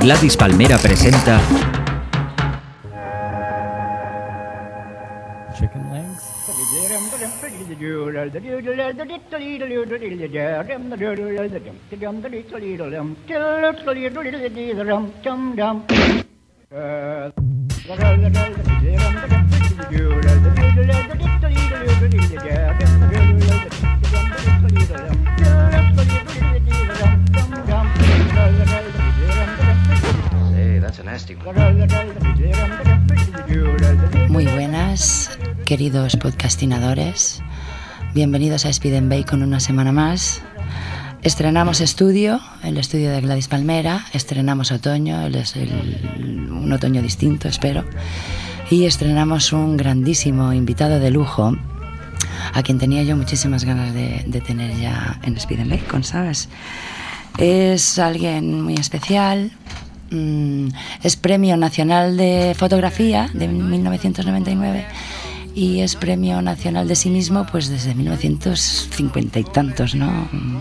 Gladys Palmera presenta Chicken legs. Muy buenas, queridos podcastinadores. Bienvenidos a Speed and Bacon una semana más. Estrenamos estudio, el estudio de Gladys Palmera. Estrenamos otoño, el- un otoño distinto, espero. Y estrenamos un grandísimo invitado de lujo, a quien tenía yo muchísimas ganas de, de tener ya en Speed and Bacon, ¿sabes? Es alguien muy especial. Mm, es Premio Nacional de Fotografía de 1999 y es Premio Nacional de sí mismo pues desde 1950 y tantos, ¿no? Mm,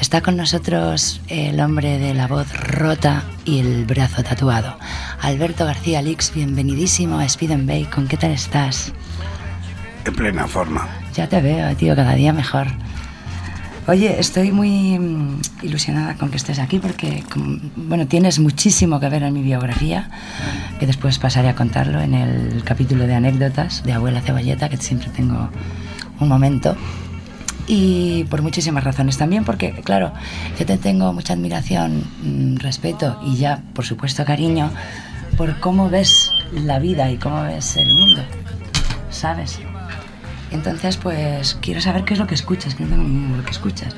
Está con nosotros el hombre de la voz rota y el brazo tatuado. Alberto García Lix, bienvenidísimo a Speed and Bacon. ¿Qué tal estás? En plena forma. Ya te veo, tío, cada día mejor. Oye, estoy muy mm, ilusionada con que estés aquí porque, bueno, tienes muchísimo que ver en mi biografía, que después pasaré a contarlo en el capítulo de anécdotas de Abuela Cebolleta, que siempre tengo un momento. Y por muchísimas razones también, porque, claro, yo te tengo mucha admiración, mm, respeto y ya, por supuesto, cariño por cómo ves la vida y cómo ves el mundo, ¿sabes? Entonces, pues quiero saber qué es lo que escuchas, que no tengo ni idea de lo que escuchas.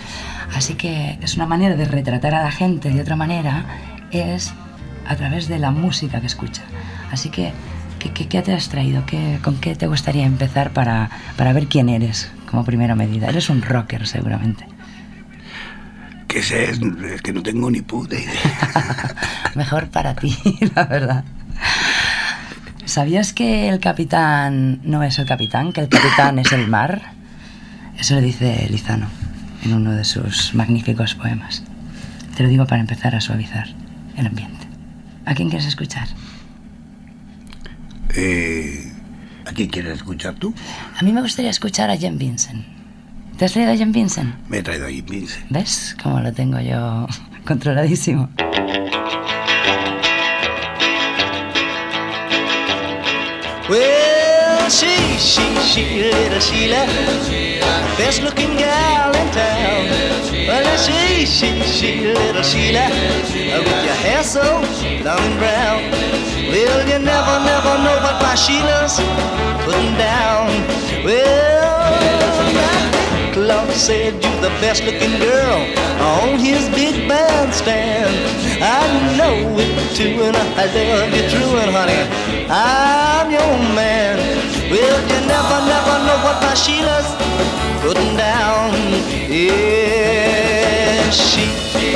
Así que es una manera de retratar a la gente de otra manera, es a través de la música que escucha. Así que, ¿qué, qué- qué te has traído? ¿Qué, ¿Con qué te gustaría empezar para, para ver quién eres como primera medida? Eres un rocker, seguramente. Que sé, es, es que no tengo ni puta idea. Mejor para ti, la verdad. ¿Sabías que el capitán no es el capitán, que el capitán es el mar? Eso lo dice Lizano en uno de sus magníficos poemas. Te lo digo para empezar a suavizar el ambiente. ¿A quién quieres escuchar? Eh, ¿A quién quieres escuchar tú? A mí me gustaría escuchar a Jen Vincent. ¿Te has traído a Jen Vincent? Me he traído ahí Vincent. ¿Ves cómo lo tengo yo controladísimo? Well, she, she, she, little Sheila, best looking gal in town. Well, she, she, she, little Sheila, with your hair so long and brown. Well, you never, never know what my Sheila's putting down. Well, Clark said you're the best looking girl on his big bandstand. I know it too, and I love you true, and honey, I'm your man. Well, you never, never know what my Sheila's putting down. Yeah, she,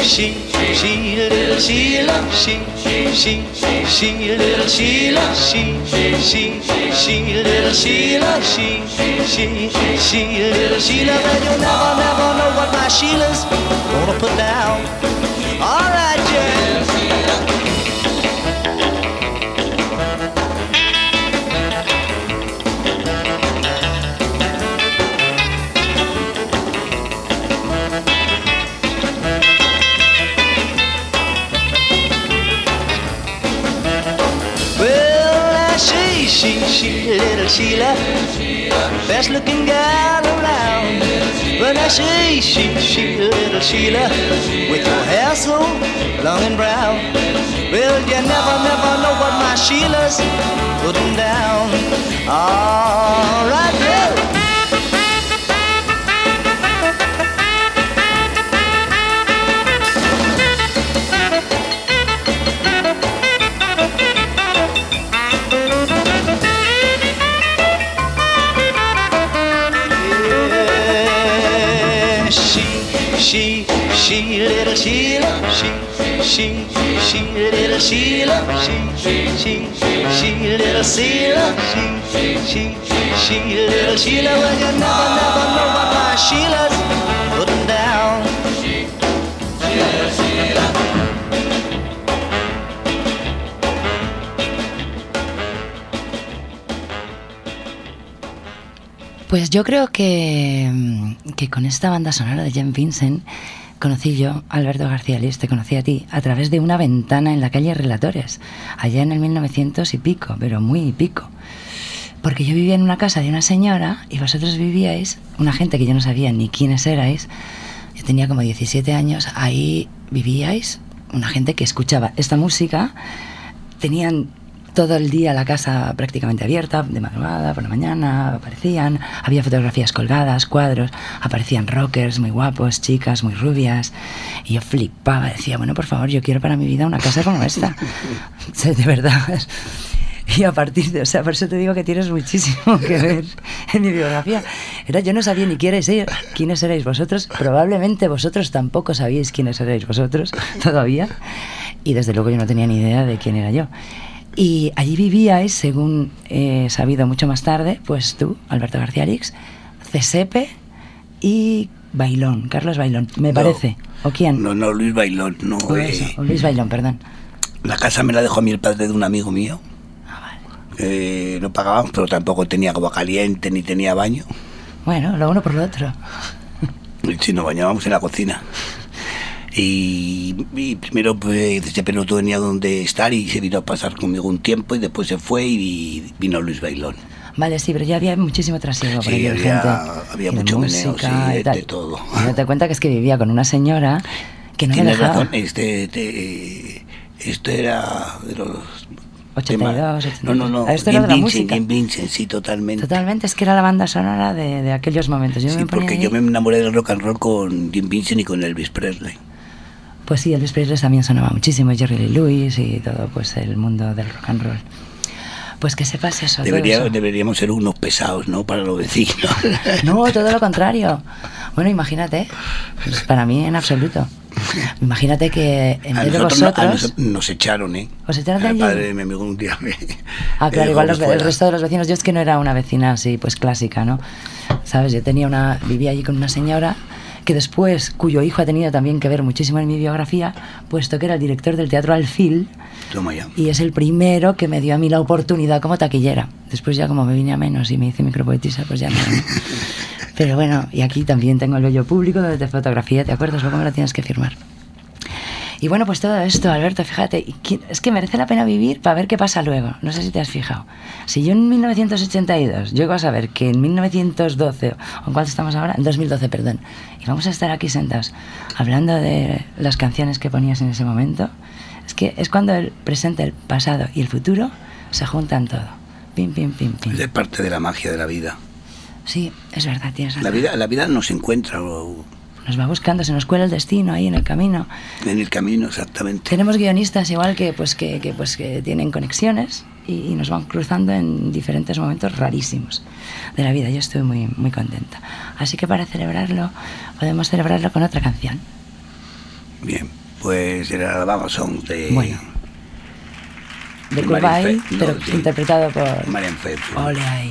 she, she, little Sheila, she, she, she, little Sheila, she, she, she, little Sheila, she, she, she, little Sheila. Well, you'll never, never know what my Sheila's gonna put down. Best looking gal around. Well, now she, she, she, little Sheila, with your hair so long and brown. Well, you never, never know what my Sheila's putting down. All right, yeah. Pues yo creo que, que, con esta banda sonora de Jen Vincent conocí yo, Alberto García Liz, te conocí a ti, a través de una ventana en la calle Relatores, allá en el 1900 y pico, pero muy pico. Porque yo vivía en una casa de una señora y vosotros vivíais, una gente que yo no sabía ni quiénes erais, yo tenía como 17 años, ahí vivíais, una gente que escuchaba esta música, tenían todo el día la casa prácticamente abierta, de madrugada, por la mañana, aparecían, había fotografías colgadas, cuadros, aparecían rockers muy guapos, chicas muy rubias, y yo flipaba, decía, bueno, por favor, yo quiero para mi vida una casa como esta. De verdad. Y a partir de, o sea, por eso te digo que tienes muchísimo que ver en mi biografía. Era, yo no sabía ni quiénes, er- quiénes erais vosotros, probablemente vosotros tampoco sabíais quiénes erais vosotros todavía, y desde luego yo no tenía ni idea de quién era yo. Y allí vivíais, según he sabido mucho más tarde, pues tú, Alberto García Arix, Cesepe y Bailón, Carlos Bailón, me No. parece. ¿O quién? No, no, Luis Bailón, no. O eh, o Luis Bailón, perdón. La casa me la dejó a mí el padre de un amigo mío. Ah, Eh, no pagábamos, pero tampoco tenía agua caliente ni tenía baño. Bueno, lo uno por lo otro. Sí, nos bañábamos en la cocina. Y, y primero, pues, ese no tenía donde estar y se vino a pasar conmigo un tiempo y después se fue y vino Luis Bailón. Vale, sí, pero ya había muchísimo trasiego Sí, había- gente. había mucho meneo, música sí, y de- de todo. Y date cuenta que es que vivía con una señora que no me Tienes dejaba. razón, este, este, esto era de los... 82, temas- No, no, no. Esto era de la Jim música. Vincent, Jim Vincent, sí, totalmente. Totalmente, es que era la banda sonora de, de aquellos momentos. Yo Sí, me porque ahí- yo me enamoré del rock and roll con Jim Vincent y con Elvis Presley. Pues sí, Elvis Presley también sonaba muchísimo, Jerry Lee Lewis y todo pues el mundo del rock and roll. Pues que sepas eso. Debería- eso. deberíamos ser unos pesados, ¿no? Para los vecinos. No, todo lo contrario. Bueno, imagínate, pues para mí en absoluto. Imagínate que en vez de nosotros, no- vosotros... nosotros nos echaron, ¿eh? ¿Os echaron de allí? padre de mi amigo un día me... Ah, claro, igual los- el resto de los vecinos. Yo es que no era una vecina así, pues clásica, ¿no? ¿Sabes? Yo tenía una. Vivía allí con una señora que después, cuyo hijo ha tenido también que ver muchísimo en mi biografía, puesto que era el director del Teatro Alfil Toma ya. y es el primero que me dio a mí la oportunidad como taquillera. Después, ya como me vine a menos y me hice micropoetisa, pues ya no. Pero bueno, y aquí también tengo el bello público donde te fotografía, ¿te acuerdas? Luego me lo tienes que firmar. Y bueno, pues todo esto, Alberto, fíjate, es que merece la pena vivir para ver qué pasa luego. No sé si te has fijado. Si yo en 1982 llego a saber que en 1912, o en cuál estamos ahora, en 2012, perdón, y vamos a estar aquí sentados hablando de las canciones que ponías en ese momento, es que es cuando el presente, el pasado y el futuro se juntan todo. Pim, pim, pim, pim. Es parte de la magia de la vida. Sí, es verdad, tienes razón. La vida, la vida nos encuentra o- Nos va buscando, se nos cuela el destino ahí en el camino. en el camino, exactamente. Tenemos guionistas igual que pues que, que, pues que tienen conexiones y, y nos van cruzando en diferentes momentos rarísimos de la vida. Yo estoy muy muy contenta. Así que para celebrarlo podemos celebrarlo con otra canción. Bien, pues era la Baba Song de... Bueno. De de pero no, sí. interpretado por Marian Faithfull. Ole ahí.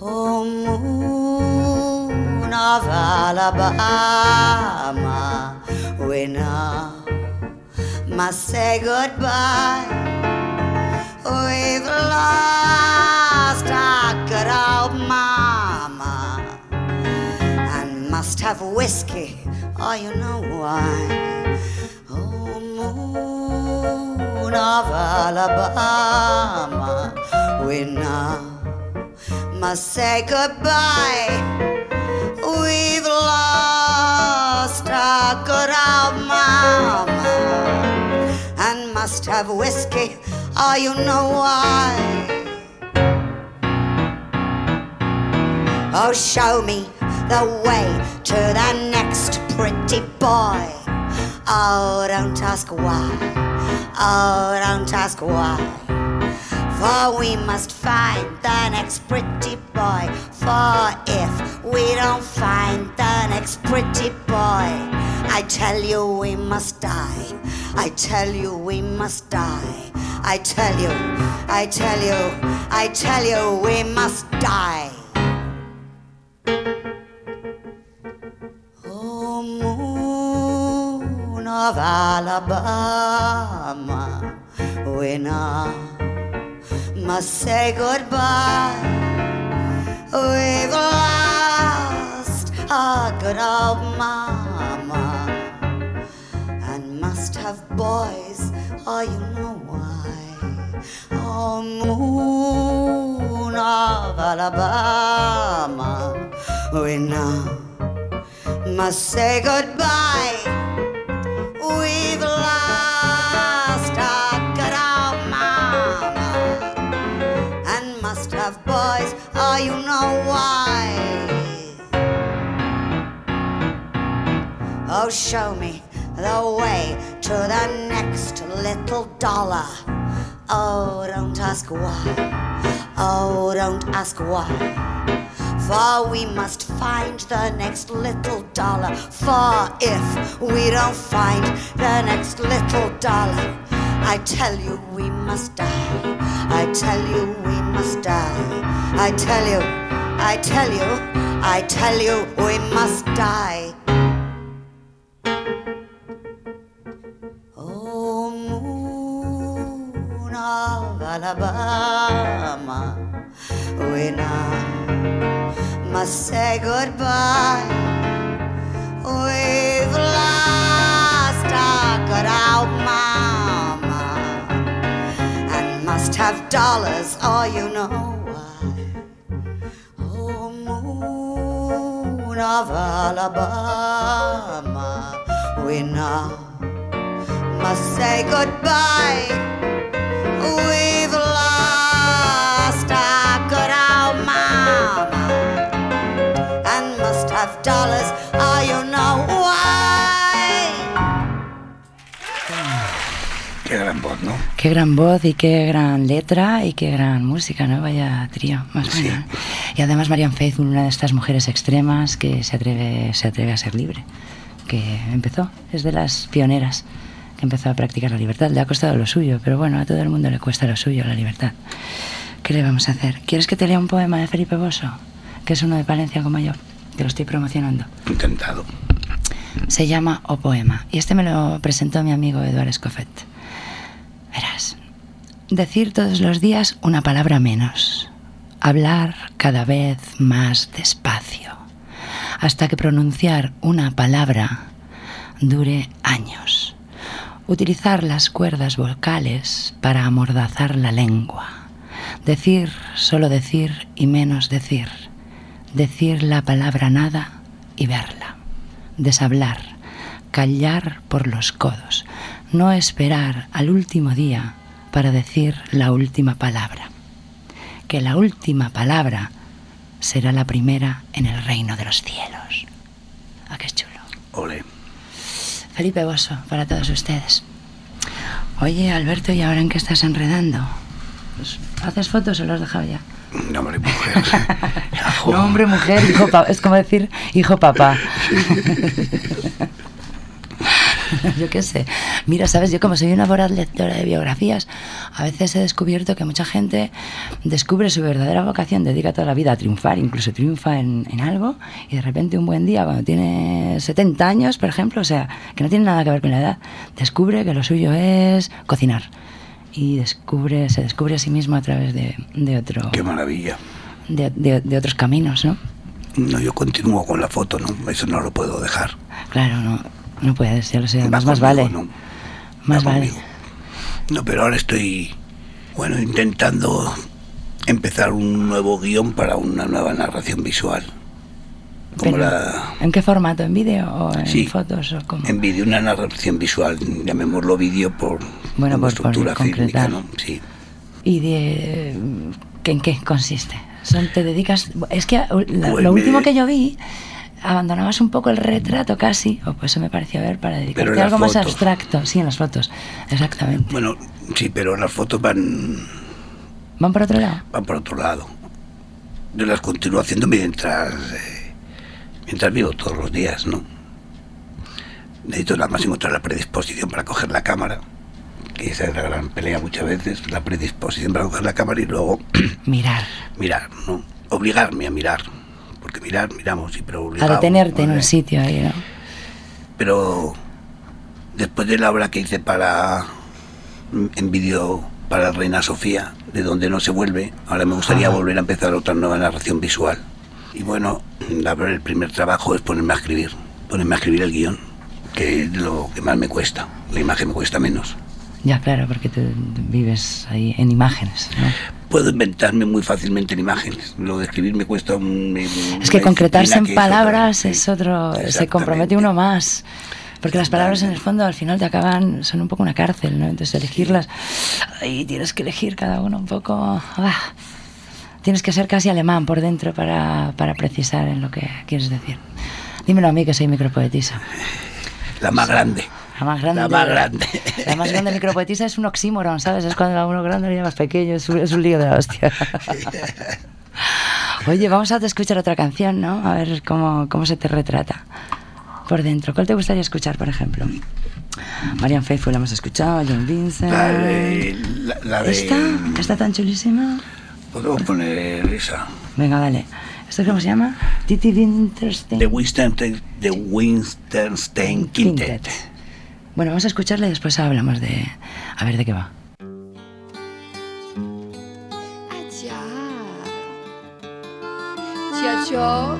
Oh, moon of Alabama, we now must say goodbye. We've lost our good old mama and must have whiskey. or you know why. Oh, moon of Alabama, we now must say goodbye. We've lost our good old mama and must have whiskey. Oh, you know why. Oh, show me the way to the next pretty boy. Oh, don't ask why. Oh, don't ask why. For we must find the next pretty boy. For if we don't find the next pretty boy, I tell you we must die. I tell you we must die. I tell you, I tell you, I tell you we must die. Of Alabama, we now must say goodbye. We've lost our good old mama and must have boys. Oh, you know why? Oh, moon of Alabama, we now must say goodbye. We've lost our good old mama and must have boys. Oh, you know why? Oh, show me the way to the next little dollar. Oh, don't ask why. Oh, don't ask why. For we must find the next little dollar. For if we don't find the next little dollar, I tell you we must die. I tell you we must die. I tell you, I tell you, I tell you we must die. Oh, moon of Alabama, we now must say goodbye. We've lost our good old mama and must have dollars, oh, you know why. Oh, moon of Alabama, we now must say goodbye. We've Qué gran voz, ¿no? Qué gran voz y qué gran letra y qué gran música, ¿no? Vaya trío, más Sí. bueno. Y además Marian Faithfull, una de estas mujeres extremas que se atreve, se atreve a ser libre, que empezó, es de las pioneras que empezó a practicar la libertad. Le ha costado lo suyo, pero bueno, a todo el mundo le cuesta lo suyo, la libertad. ¿Qué le vamos a hacer? ¿Quieres que te lea un poema de Felipe Bosso? Que es uno de Palencia como yo, que lo estoy promocionando. Intentado. Se llama O Poema y este me lo presentó mi amigo Eduard Escoffet. Decir todos los días una palabra menos, hablar cada vez más despacio, hasta que pronunciar una palabra dure años. Utilizar las cuerdas vocales para amordazar la lengua. Decir, solo decir y menos decir. Decir la palabra nada y verla deshablar, callar por los codos, no esperar al último día para decir la última palabra. Que la última palabra será la primera en el reino de los cielos. ¿A qué chulo? Ole. Felipe Bosso, para todos ustedes. Oye, Alberto, ¿y ahora en qué estás enredando? Pues, ¿Haces fotos o lo has dejado ya? No, hombre, mujer. No, hombre, mujer, hijo, es como decir hijo papá. yo qué sé. Mira, sabes, yo como soy una voraz lectora de biografías, a veces he descubierto que mucha gente descubre su verdadera vocación, dedica toda la vida a triunfar, incluso triunfa en, en algo, y de repente un buen día, cuando tiene 70 años, por ejemplo, o sea, que no tiene nada que ver con la edad, descubre que lo suyo es cocinar. Y descubre, se descubre a sí mismo a través de, de otro Qué maravilla. de, de- de otros caminos, ¿no? No, yo continúo con la foto, ¿no? Eso no lo puedo dejar. Claro, no, no puedes, ya lo sé, además más vale. ¿no? Más Va vale. No, pero ahora estoy, bueno, intentando empezar un nuevo guion para una nueva narración visual. Como la... ¿En qué formato? ¿En vídeo o en Sí. fotos o cómo? En vídeo, una narración visual, llamémoslo vídeo por Bueno, por- por estructura fílmica, concretar. ¿no? Sí. ¿Y de en qué consiste? Son, ¿Te dedicas...? Es que uh, la- Pues lo me- último que yo vi abandonabas un poco el retrato casi, o pues eso me pareció ver, para dedicarte a algo más abstracto. Sí, en las fotos, exactamente. Bueno, sí, pero las fotos van, ¿Van por otro lado? van por otro lado. Yo las continúo haciendo mientras, eh, mientras vivo todos los días, ¿no? Necesito nada más encontrar la predisposición para coger la cámara, que esa es la gran pelea muchas veces, la predisposición para coger la cámara y luego Mirar, mirar, ¿no? Obligarme a mirar. Porque mirar, miramos, sí, pero a en un sitio ahí, ¿no? Pero después de la obra que hice para en vídeo para Reina Sofía, de donde no se vuelve, ahora me gustaría Ajá. volver a empezar otra nueva narración visual. Y bueno, la el primer trabajo es ponerme a escribir, ponerme a escribir el guion, que es lo que más me cuesta. La imagen me cuesta menos. Ya, claro, porque tú vives ahí en imágenes, ¿no? Puedo inventarme muy fácilmente en imágenes. Lo de escribir me cuesta un... Es que concretarse en palabras sí. es otro, se compromete uno más. Porque las palabras en el fondo al final te acaban, son un poco una cárcel, ¿no? Entonces elegirlas, ahí tienes que elegir cada uno un poco... ah, tienes que ser casi alemán por dentro para, para precisar en lo que quieres decir. Dímelo a mí que soy micropoetisa. La más grande. La más grande. La más grande. La más grande micropoetisa es un oxímoron, ¿sabes? Es cuando a uno grande le llamas pequeño, es un, es un lío de la hostia. Oye, vamos a escuchar otra canción, ¿no? A ver cómo, cómo se te retrata por dentro. ¿Cuál te gustaría escuchar, por ejemplo? Marian Faithfull la hemos escuchado, John Vincent. La de... La, la de ¿Esta? ¿Esta tan chulísima? Podemos poner esa. Venga, dale. ¿Esto cómo se llama? Titi Winterstein. The Winston, the Winstonstein Quintet. Bueno, vamos a escucharla y después hablamos de. a ver de qué va. Ciao,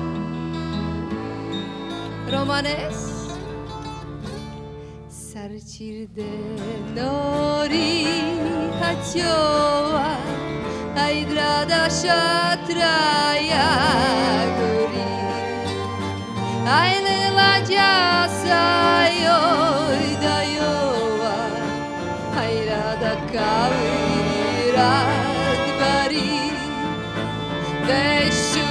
romanes. سرچیرده داری کچوا ای دردا شترایا گوری ای لیلا جاسایو cair irá devagarinho. Deixa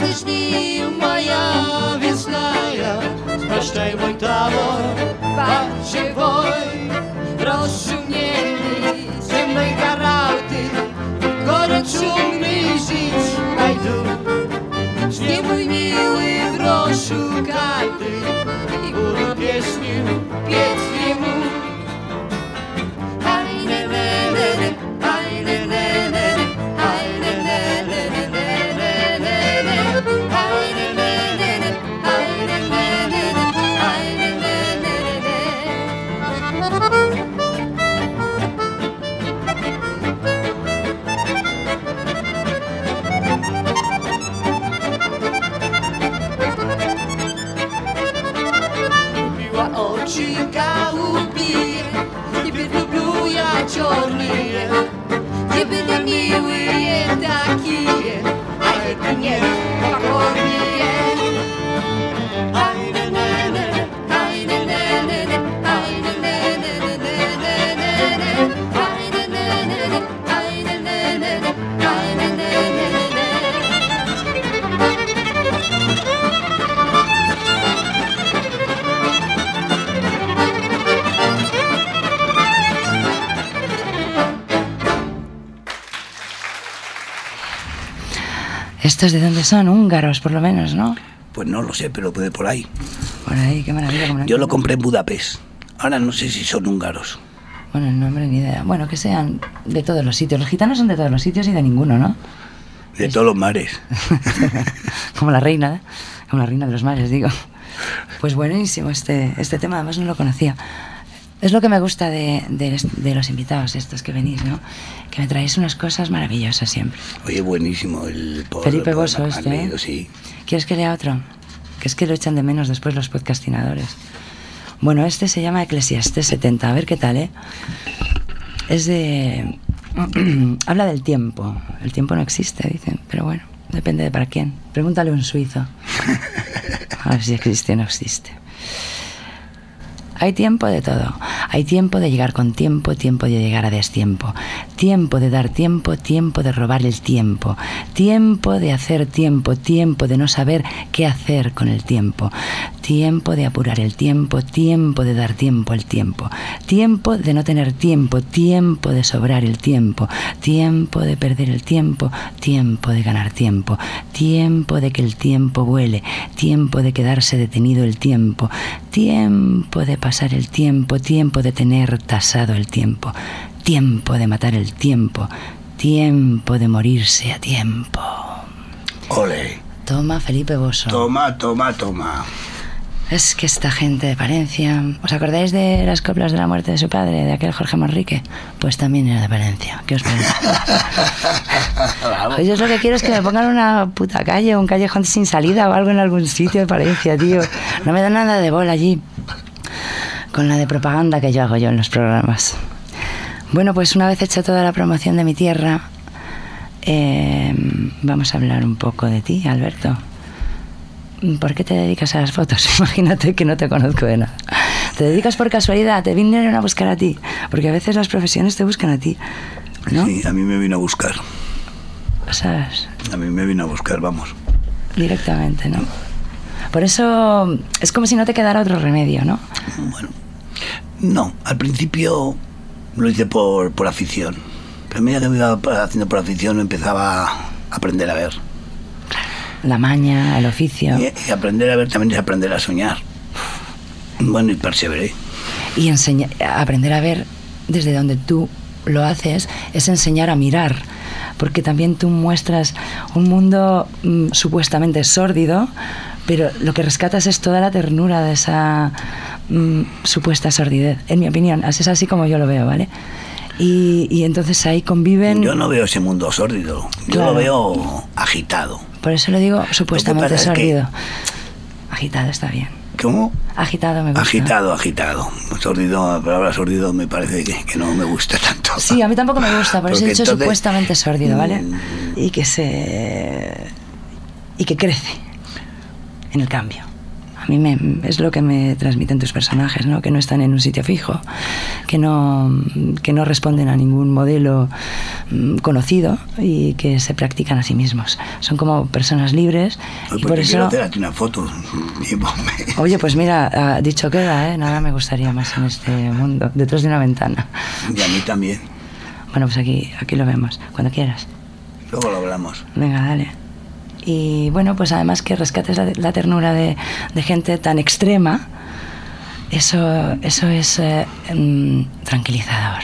Различни моя весная, Спраштай мой того, живой, Rozszumieli земной карауты, Город шумный жить пойду. С ним, мой милый, брошу карты И буду песню петь ¿Estos de dónde son? Húngaros, por lo menos, ¿no? Pues no lo sé, pero puede por ahí. Por ahí, qué maravilla. Yo lo compré en Budapest. Ahora no sé si son húngaros. Bueno, el nombre ni idea. Bueno, que sean de todos los sitios. Los gitanos son de todos los sitios y de ninguno, ¿no? De todos los mares. como la reina, ¿eh? como la reina de los mares, digo. Pues buenísimo este, este tema, además no lo conocía. Es lo que me gusta de, de- de los invitados estos que venís, ¿no? Que me traéis unas cosas maravillosas siempre. Oye, buenísimo el po- Felipe el Bosso este, ¿eh? leído, sí. ¿Quieres que lea otro? Que es que lo echan de menos después los podcastinadores. Bueno, este se llama Eclesiastes 70. A ver qué tal, ¿eh? Es de... Habla del tiempo. El tiempo no existe, dicen. Pero bueno, depende de para quién. Pregúntale a un suizo. A ver si existe o no existe. Hay tiempo de todo. Hay tiempo de llegar con tiempo, tiempo de llegar a destiempo. Tiempo de dar tiempo, tiempo de robar el tiempo. Tiempo de hacer tiempo, tiempo de no saber qué hacer con el tiempo. Tiempo de apurar el tiempo, tiempo de dar tiempo al tiempo. Tiempo de no tener tiempo, tiempo de sobrar el tiempo. Tiempo de perder el tiempo, tiempo de ganar tiempo. Tiempo de que el tiempo vuele, tiempo de quedarse detenido el tiempo. Tiempo de pasar el tiempo, tiempo de tener tasado el tiempo. Tiempo de matar el tiempo, tiempo de morirse a tiempo. Ole. Toma, Felipe Bosso. Toma, toma, toma. Es que esta gente de Palencia. ¿Os acordáis de las coplas de la muerte de su padre, de aquel Jorge Manrique? Pues también era de Palencia. ¿Qué os parece? Pues yo lo que quiero es que me pongan una puta calle, un callejón sin salida o algo en algún sitio de Palencia, tío. No me da nada de bola allí. Con la de propaganda que yo hago yo en los programas. Bueno, pues una vez hecha toda la promoción de mi tierra, eh, vamos a hablar un poco de ti, Alberto. ¿Por qué te dedicas a las fotos? Imagínate que no te conozco de nada. ¿Te dedicas por casualidad? ¿Te vinieron a buscar a ti? Porque a veces las profesiones te buscan a ti, ¿no? Sí, a mí me vino a buscar. ¿Sabes? A mí me vino a buscar, vamos. Directamente, ¿no? Por eso es como si no te quedara otro remedio, ¿no? Bueno, no, al principio lo hice por, por afición. Pero a medida que me iba haciendo por afición empezaba a aprender a ver. La maña, el oficio. Y, y aprender a ver también es aprender a soñar. Bueno, y perseveré. Y enseña- aprender a ver desde donde tú lo haces es enseñar a mirar. Porque también tú muestras un mundo mm, supuestamente sórdido, pero lo que rescatas es toda la ternura de esa mm, supuesta sordidez. En mi opinión, así es así como yo lo veo, ¿vale? Y, y entonces ahí conviven. Yo no veo ese mundo sórdido. Yo Claro. lo veo agitado. Por eso lo digo supuestamente que- sórdido. Agitado está bien. ¿Cómo? Agitado me gusta. Agitado, agitado. Sórdido, la palabra sórdido me parece que, que no me gusta tanto. Sí, a mí tampoco me gusta, por eso he dicho entonces- supuestamente sórdido, ¿vale? Mm. Y que se. y que crece en el cambio. A mí me, es lo que me transmiten tus personajes, ¿no? Que no están en un sitio fijo, que no, que no responden a ningún modelo mm, conocido y que se practican a sí mismos. Son como personas libres Oye, y pues por eso... una foto. Oye, pues mira, dicho queda, ¿eh? Nada me gustaría más en este mundo, detrás de una ventana. Y a mí también. Bueno, pues aquí, aquí lo vemos, cuando quieras. Luego lo hablamos. Venga, dale. Y bueno, pues además que rescates la, ternura de, de gente tan extrema, eso, eso es eh, mm, tranquilizador.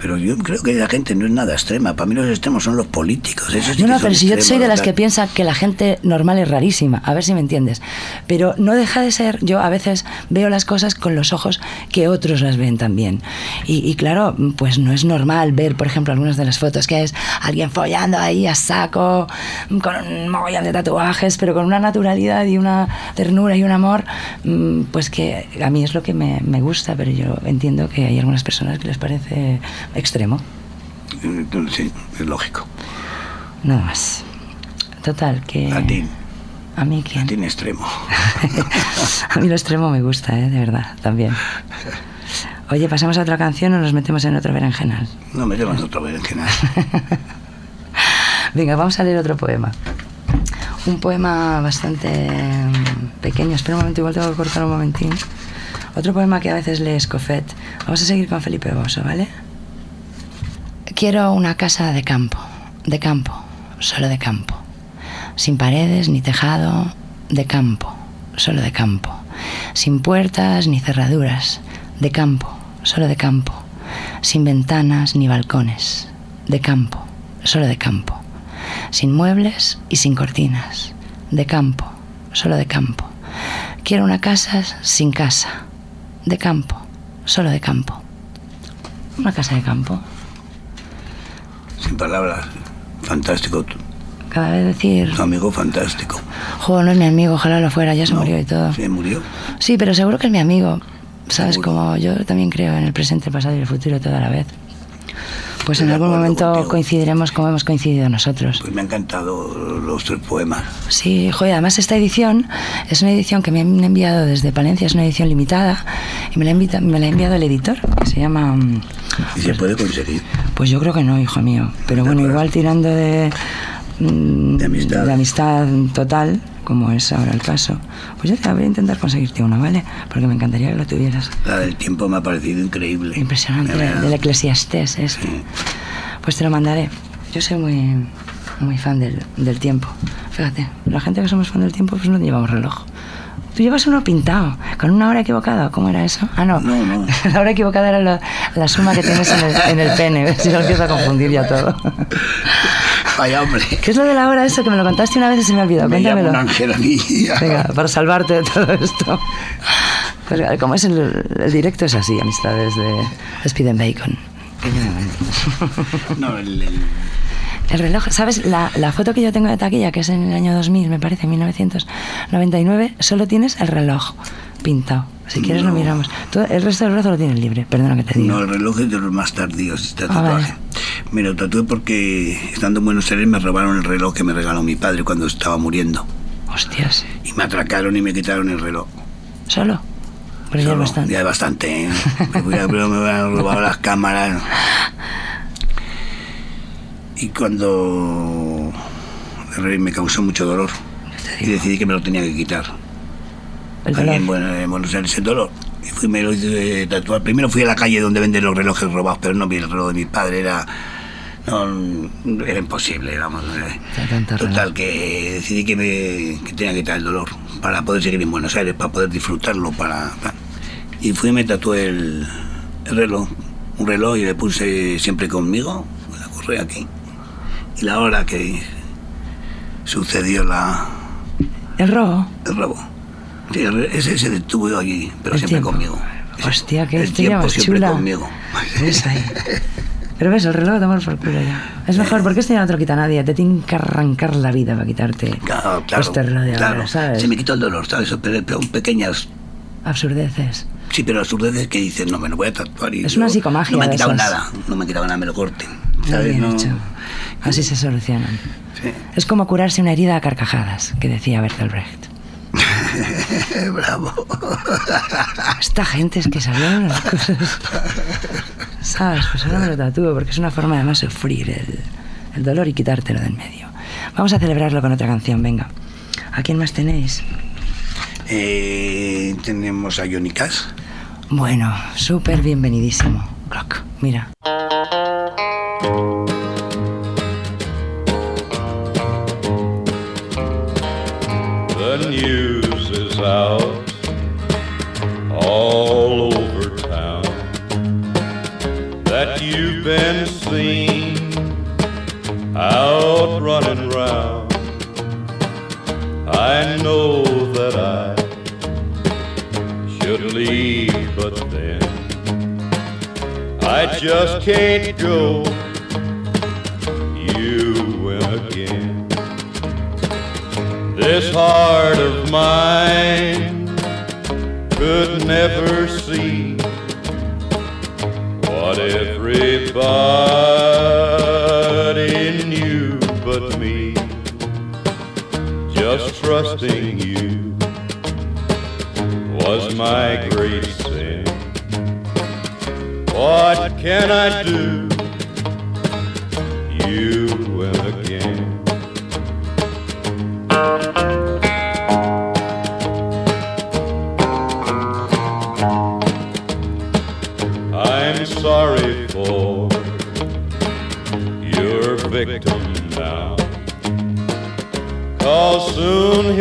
Pero yo creo que la gente no es nada extrema. Para mí los extremos son los políticos. Esos No, no, pero si yo soy de las que piensa que la gente normal es rarísima, a ver si me entiendes. Pero no deja de ser, yo a veces veo las cosas con los ojos que otros las ven también. Y, y claro, pues no es normal ver, por ejemplo, algunas de las fotos que es alguien follando ahí a saco, con un mogollón de tatuajes, pero con una naturalidad y una ternura y un amor, mm, pues que a mí es lo que me, me gusta, pero yo entiendo que hay algunas personas que les parece extremo. Sí, es lógico. Nada más. Total, que... A ti, ¿A mí a quién? en extremo. a mí lo extremo me gusta, ¿eh? de verdad, también. Oye, ¿pasamos a otra canción o nos metemos en otro berenjenal? No me llevas otra vez que nada. Venga, vamos a leer otro poema. Un poema bastante mm, pequeño. Espera un momento, igual tengo que cortar un momentín. Otro poema que a veces lee Escofet. Vamos a seguir con Felipe Bosso, ¿vale? Quiero una casa de campo, de campo, solo de campo. Sin paredes ni tejado, de campo, solo de campo. Sin puertas ni cerraduras, de campo, solo de campo. Sin ventanas ni balcones, de campo, solo de campo. sin muebles y sin cortinas, de campo, solo de campo. Quiero una casa sin casa, de campo, solo de campo. Una casa de campo. Sin palabras. Fantástico. Cada vez decir, Tu amigo fantástico. jo, no es mi amigo, ojalá lo fuera, ya se No, murió y todo. Se murió. Sí, pero seguro que es mi amigo. ¿Sabes? Seguro. Como yo también creo en el presente, el pasado y el futuro toda la vez. Pues en algún momento contigo. coincidiremos como hemos coincidido nosotros. Pues me han encantado los tres poemas. Sí, joder, además esta edición es una edición que me han enviado desde Palencia, es una edición limitada y me la, invita- me la ha enviado el editor, que se llama... Y se puede conseguir. Pues yo creo que no, hijo mío. Pero bueno, igual tirando de... mm, De amistad. de amistad total, como es ahora el caso, pues yo te voy a intentar conseguirte uno, ¿vale? Porque me encantaría que lo tuvieras. La del tiempo me ha parecido increíble. Impresionante, verdad. del Eclesiastés este. Pues te lo mandaré. Yo soy muy, muy fan del, del tiempo. Fíjate, la gente que somos fan del tiempo, pues no llevamos reloj. Tú llevas uno pintado, con una hora equivocada. ¿Cómo era eso? Ah, no. No, no. La hora equivocada era la, la suma que tienes en el, en el pene. Yo lo empiezo a confundir ya todo. Vaya, hombre. ¿Qué es lo de la hora eso? Que me lo contaste una vez y se me ha olvidado. Me llamo un ángel a mí. Venga, para salvarte de todo esto. Pues, como es el, el directo es así, amistades de Speed and Bacon. No, el, el- El reloj, ¿sabes? La, la foto que yo tengo de taquilla, que es en el año 2000, me parece, 1999, solo tienes el reloj pintado. Si quieres lo No. miramos. Todo- el resto del brazo lo tienes libre, perdona que te diga. no, el reloj es de los más tardíos, este Ah, tatuaje. vale. Me lo tatué porque estando en Buenos Aires me robaron el reloj que me regaló mi padre cuando estaba muriendo. Hostias, Y me atracaron y me quitaron el reloj. ¿solo? Pero ya es Solo, bastante. Ya bastante, ¿eh? Me fui a- pero me habían robado las cámaras. Y cuando me causó mucho dolor. Y decidí que me lo tenía que quitar. El Aquí en, reloj. Buen- en Buenos Aires el dolor. Y fui, me lo hice tatuar. Primero fui a la calle donde venden los relojes robados, pero no vi el reloj de mi padre. Era, no, era imposible, vamos. eh. Total, que decidí que, me, que tenía que quitar el dolor para poder seguir en Buenos Aires, para poder disfrutarlo. para Y fui y me tatué el, el reloj. Un reloj y le puse siempre conmigo, la correa aquí. Y la hora que sucedió la, El robo. el robo. Sí, el- ese se detuvo aquí, pero El siempre tiempo. conmigo. Hostia, qué el tiempo siempre chula. conmigo. Pero ves, el reloj tomar por culo ya. Es mejor, porque este ya no te lo quita nadie. Te tienen que arrancar la vida para quitarte Claro, claro, este reloj de claro. ahora, ¿sabes? Se me quitó el dolor, ¿sabes? Pero, pero pequeñas Absurdeces. Sí, pero absurdeces que dicen, no, me lo voy a tatuar. Y Es yo, una psicomagia No me han de quitado esas. nada, no me han quitado nada, me lo corten. ¿sabes? bien No- hecho. Así se solucionan. Sí. Es como curarse una herida a carcajadas, que decía Bertolt Brecht. Bravo. Esta gente es que sabía unas cosas. ¿Sabes? Pues ahora me lo tatúo porque es una forma además de sufrir el, el dolor y quitártelo del medio. Vamos a celebrarlo con otra canción, venga. ¿A quién más tenéis? Eh, tenemos a Johnny Cash. Bueno, súper bienvenidísimo. Clock, mira. The news out all over town that you've been seen out running round. I know that I should leave, but then I just can't go. You win again. This heart of mine could never see what everybody knew but me. Just trusting you was my great sin. What can I do?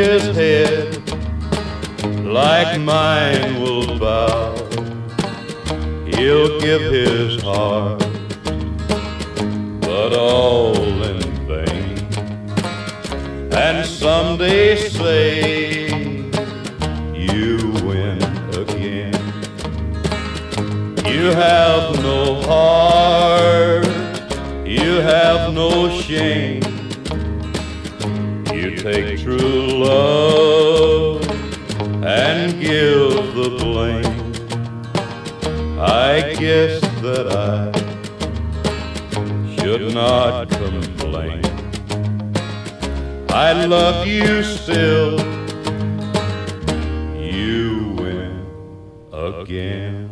His head, like mine, will bow. He'll give his heart, but all in vain. and someday say you win again. You have no heart, you have no shame. Give the blame. I guess that I should not complain. I love you still. You win again.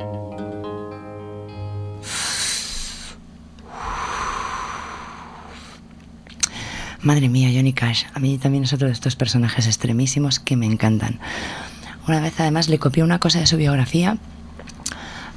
Madre mía, Johnny Cash. A mí también es otro de estos personajes extremísimos que me encantan. Una vez además le copié una cosa de su biografía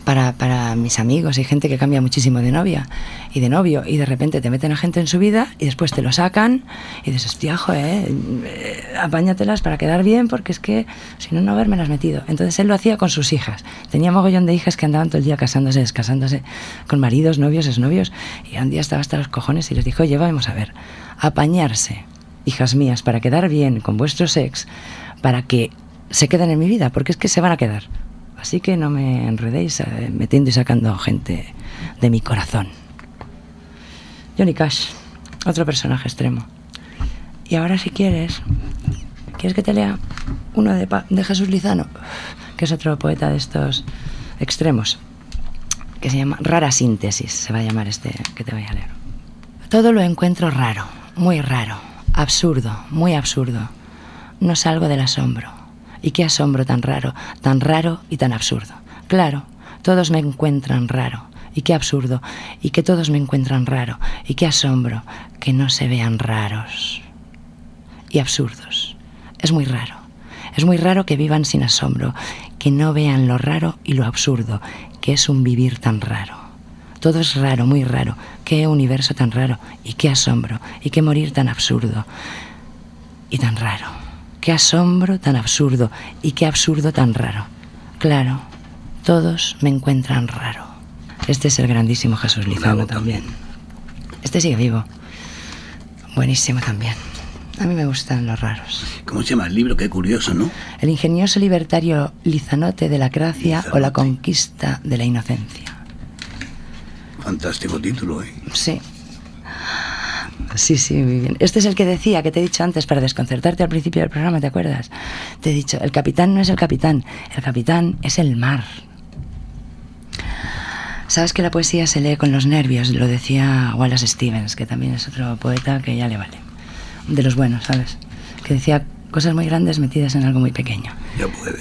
para, para mis amigos y gente que cambia muchísimo de novia y de novio y de repente te meten a gente en su vida y después te lo sacan y dices, hostia, eh, apáñatelas para quedar bien porque es que si no, no haberme las metido. Entonces él lo hacía con sus hijas. Tenía mogollón de hijas que andaban todo el día casándose, descasándose con maridos, novios, exnovios y un día estaba hasta los cojones y les dijo, oye, vamos a ver, apañarse, hijas mías, para quedar bien con vuestros ex, para que se queden en mi vida, porque es que se van a quedar. Así que no me enredéis eh, metiendo y sacando gente de mi corazón. Johnny Cash, otro personaje extremo. Y ahora si quieres, ¿quieres que te lea uno de, de Jesús Lizano? Que es otro poeta de estos extremos, que se llama Rara Síntesis, se va a llamar este que te voy a leer. Todo lo encuentro raro, muy raro, absurdo, muy absurdo. No salgo del asombro. ¿Y qué asombro tan raro, tan raro y tan absurdo? Claro, todos me encuentran raro. Y qué absurdo, y que todos me encuentran raro. Y qué asombro, que no se vean raros y absurdos. Es muy raro. Es muy raro que vivan sin asombro, que no vean lo raro y lo absurdo, que es un vivir tan raro. Todo es raro, muy raro. Qué universo tan raro y qué asombro y qué morir tan absurdo y tan raro. Qué asombro tan absurdo y qué absurdo tan raro. Claro, todos me encuentran raro. Este es el grandísimo Jesús Lizano también. Este sigue vivo. Buenísimo también. A mí me gustan los raros. ¿Cómo se llama el libro? Qué curioso, ¿no? El ingenioso libertario Lizanote de la gracia o la Lizanote. conquista de la inocencia. Fantástico título, ¿eh? Sí. Sí, sí, muy bien. Este es el que decía, que te he dicho antes para desconcertarte al principio del programa, ¿te acuerdas? Te he dicho, el capitán no es el capitán, el capitán es el mar. Sabes que la poesía se lee con los nervios, lo decía Wallace Stevens, que también es otro poeta que ya le vale. De los buenos, ¿sabes? Que decía cosas muy grandes metidas en algo muy pequeño. Ya puede.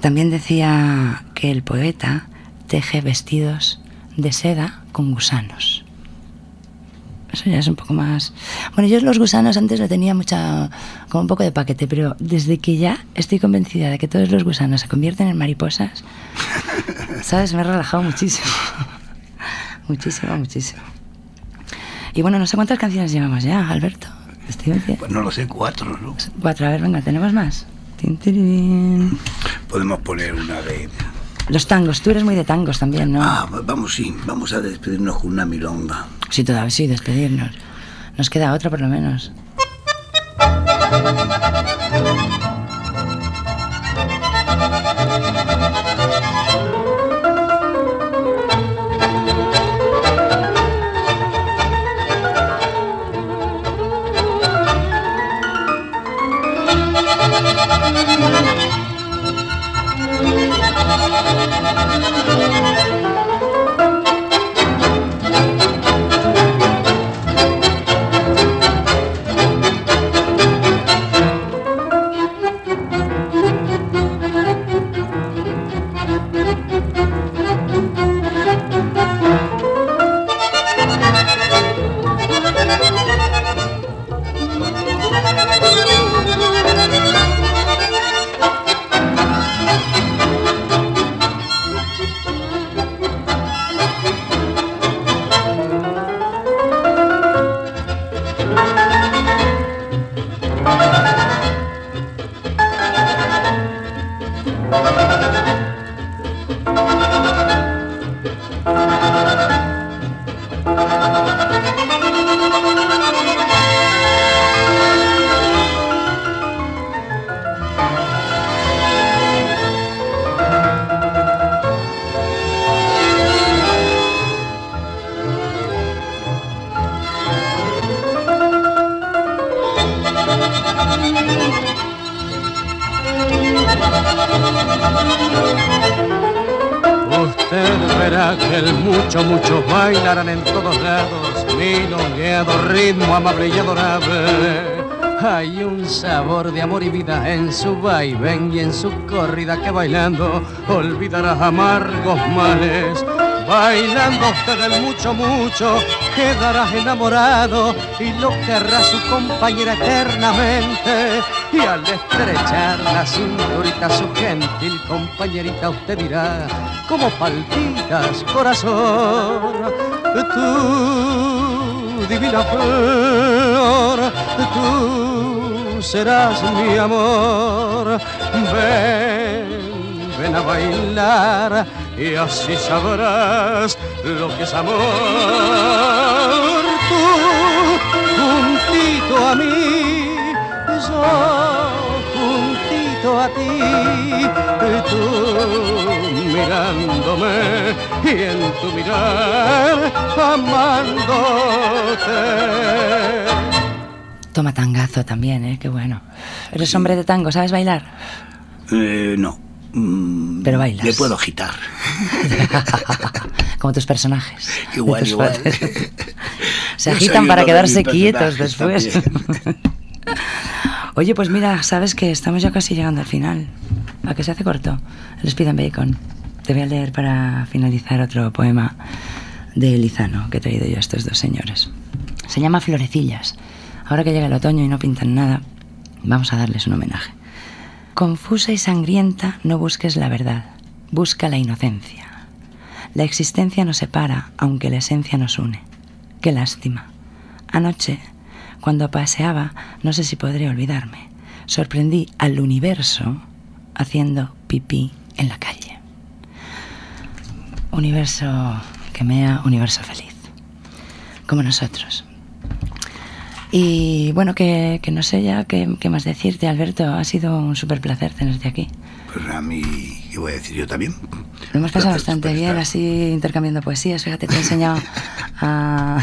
También decía que el poeta teje vestidos de seda con gusanos. Eso ya es un poco más... Bueno, yo los gusanos antes le tenía mucha... como un poco de paquete, pero desde que ya estoy convencida de que todos los gusanos se convierten en mariposas, ¿sabes? Me he relajado muchísimo. muchísimo, muchísimo. Y bueno, no sé cuántas canciones llevamos ya, Alberto. Pues no lo sé, cuatro, ¿no? Cuatro, a ver, venga, ¿tenemos más? Podemos poner una de... Los tangos, tú eres muy de tangos también, ¿no? Ah, vamos, sí, vamos a despedirnos con una milonga. Sí, todavía sí, despedirnos. Nos queda otra por lo menos. Usted verá que el mucho, mucho bailarán en todos lados, milongueado, ritmo amable y adorable. Hay un sabor de amor y vida en su vaivén y en su corrida que bailando olvidará amargos males. Bailando usted el mucho, mucho, quedará enamorado y lo querrá su compañera eternamente. Y al estrechar la cinturita su gentil compañerita usted dirá, como palpitas corazón, tú divina flor, tú serás mi amor. Ven, ven a bailar y así sabrás lo que es amor. Tú, juntito a mí, yo juntito a ti, y tú mirándome y en tu mirar amándote. Toma tangazo también, ¿eh? Qué bueno. Eres hombre de tango, ¿sabes bailar? Eh, no. Mm, Pero bailas. Le puedo agitar. Como tus personajes. Igual, tus igual. Se agitan para de quedarse quietos después. Oye, pues mira, sabes que estamos ya casi llegando al final. ¿A que se hace corto? El Speed and Bacon. Te voy a leer para finalizar otro poema de Lizano que he traído yo a estos dos señores. Se llama Florecillas. Ahora que llega el otoño y no pintan nada, vamos a darles un homenaje. Confusa y sangrienta, no busques la verdad, busca la inocencia. La existencia nos separa, aunque la esencia nos une. Qué lástima. Anoche, cuando paseaba, no sé si podré olvidarme, sorprendí al universo haciendo pipí en la calle. Universo que mea, universo feliz. Como nosotros. Y bueno, que, que no sé ya qué, qué más decirte, Alberto. Ha sido un súper placer tenerte aquí. Pues a mí, ¿qué voy a decir yo también? Lo hemos pasado Placer, bastante bien, así intercambiando poesías. Fíjate, te he enseñado a,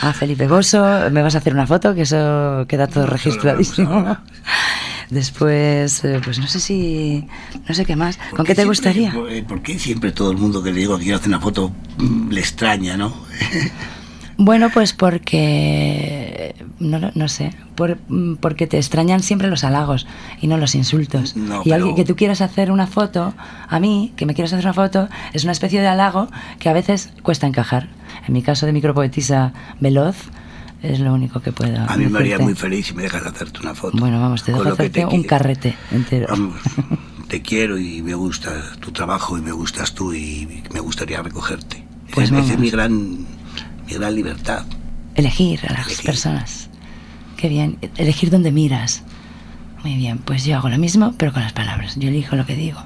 a Felipe Bosso. Me vas a hacer una foto, que eso queda todo registradísimo. Después, eh, pues no sé si. No sé qué más. ¿Por ¿Con qué te siempre- gustaría? por- eh, ¿Por qué siempre todo el mundo que le digo que quiero hacer una foto mm, le extraña, no? Bueno, pues porque. No, lo- no sé. por- mm, porque te extrañan siempre los halagos y no los insultos. No, y alguien pero- que tú quieras hacer una foto, a mí, que me quieras hacer una foto, es una especie de halago que a veces cuesta encajar. En mi caso de micropoetisa veloz, es lo único que puedo. A mí me haría muy feliz si me dejas hacerte una foto. Bueno, vamos, te dejo hacerte te un carrete entero. Vamos, te quiero y me gusta tu trabajo y me gustas tú y me gustaría recogerte. Pues Esa- esa es mi gran, mi gran libertad. Elegir a las Elegir. personas. Qué bien. Elegir dónde miras. Muy bien. Pues yo hago lo mismo, pero con las palabras. Yo elijo lo que digo.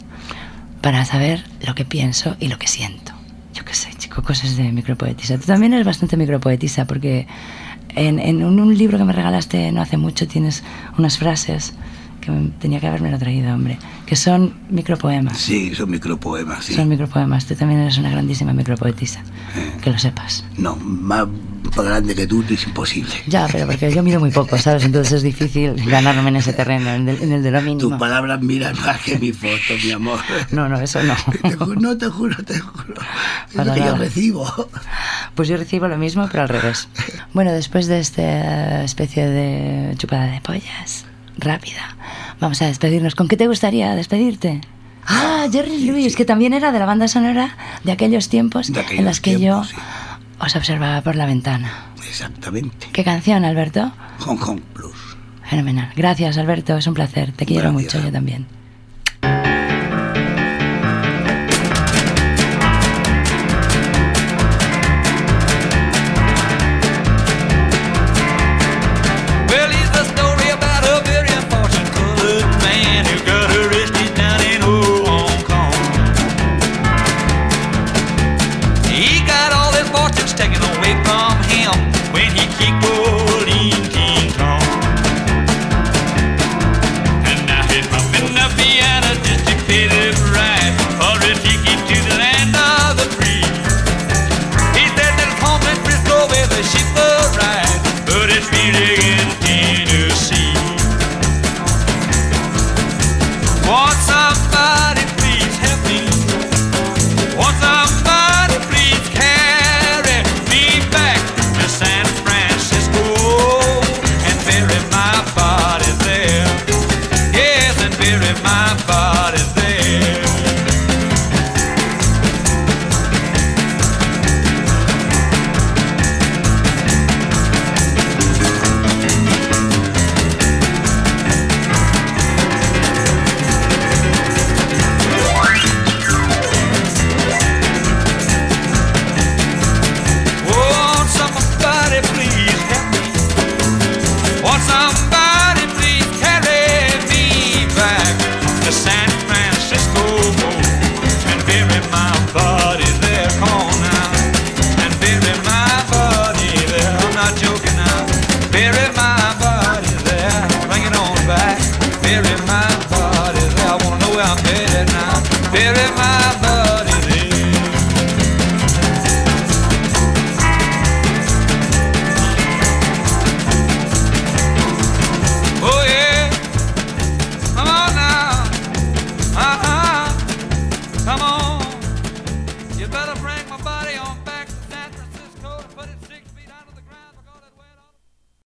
Para saber lo que pienso y lo que siento. Yo qué sé, chico, cosas de micropoetisa. Tú también eres bastante micropoetisa porque en, en un, un libro que me regalaste no hace mucho tienes unas frases que tenía que haberme lo traído, hombre. Que son micropoemas. Sí, son micropoemas, sí. Son micropoemas. Tú también eres una grandísima micropoetisa. Que lo sepas. No, más grande que tú es imposible. Ya, pero porque yo miro muy poco, ¿sabes? Entonces es difícil ganarme en ese terreno, en el, en el de lo Tus mínimo. palabras miran más que mi foto, mi amor. No, no, eso no. Te no te juro, te juro. Es Para lo que yo recibo. Pues yo recibo lo mismo, pero al revés. Bueno, después de esta especie de chupada de pollas rápida, vamos a despedirnos. ¿Con qué te gustaría despedirte? Ah, Jerry Lewis, que también era de la banda sonora de aquellos tiempos De aquellos en los que tiempos, yo sí. os observaba por la ventana. Exactamente. ¿Qué canción, Alberto? Hong Kong Plus. Fenomenal. Gracias, Alberto. Es un placer. Te quiero Gracias. mucho, yo también.